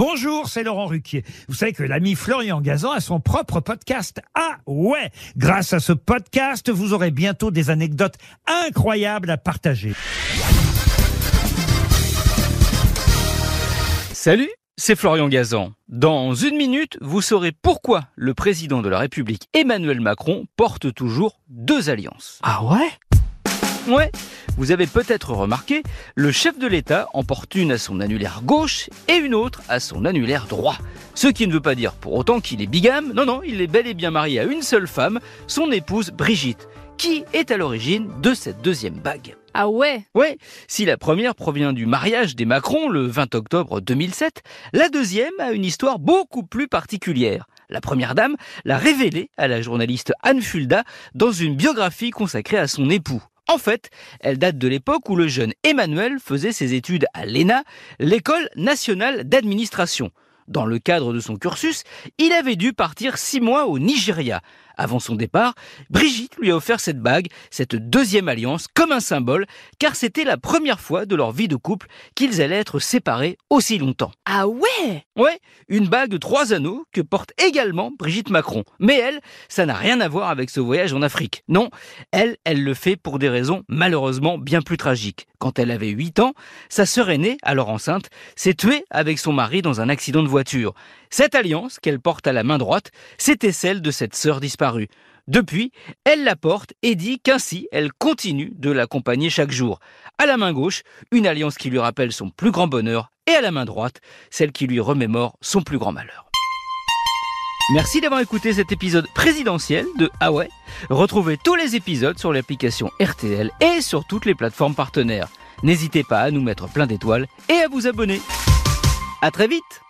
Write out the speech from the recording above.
Bonjour, c'est Laurent Ruquier. Vous savez que l'ami Florian Gazan a son propre podcast. Ah ouais Grâce à ce podcast, vous aurez bientôt des anecdotes incroyables à partager. Salut, c'est Florian Gazan. Dans une minute, vous saurez pourquoi le président de la République Emmanuel Macron porte toujours deux alliances. Ah ouais? Ouais, vous avez peut-être remarqué, le chef de l'État en porte une à son annulaire gauche et une autre à son annulaire droit. Ce qui ne veut pas dire pour autant qu'il est bigame, non non, il est bel et bien marié à une seule femme, son épouse Brigitte, qui est à l'origine de cette deuxième bague. Ah ouais? Ouais, si la première provient du mariage des Macron le 20 octobre 2007, la deuxième a une histoire beaucoup plus particulière. La première dame l'a révélée à la journaliste Anne Fulda dans une biographie consacrée à son époux. En fait, elle date de l'époque où le jeune Emmanuel faisait ses études à l'ENA, l'école nationale d'administration. Dans le cadre de son cursus, il avait dû partir six mois au Nigeria. Avant son départ, Brigitte lui a offert cette bague, cette deuxième alliance, comme un symbole, car c'était la première fois de leur vie de couple qu'ils allaient être séparés aussi longtemps. Ah ouais Ouais, une bague de trois anneaux que porte également Brigitte Macron. Mais elle, ça n'a rien à voir avec ce voyage en Afrique. Non, elle, elle le fait pour des raisons malheureusement bien plus tragiques. Quand elle avait 8 ans, sa sœur aînée, alors enceinte, s'est tuée avec son mari dans un accident de voiture. Cette alliance qu'elle porte à la main droite, c'était celle de cette sœur disparue. Depuis, elle la porte et dit qu'ainsi elle continue de l'accompagner chaque jour. À la main gauche, une alliance qui lui rappelle son plus grand bonheur et à la main droite, celle qui lui remémore son plus grand malheur. Merci d'avoir écouté cet épisode présidentiel de Ah. Retrouvez tous les épisodes sur l'application RTL et sur toutes les plateformes partenaires. N'hésitez pas à nous mettre plein d'étoiles et à vous abonner. À très vite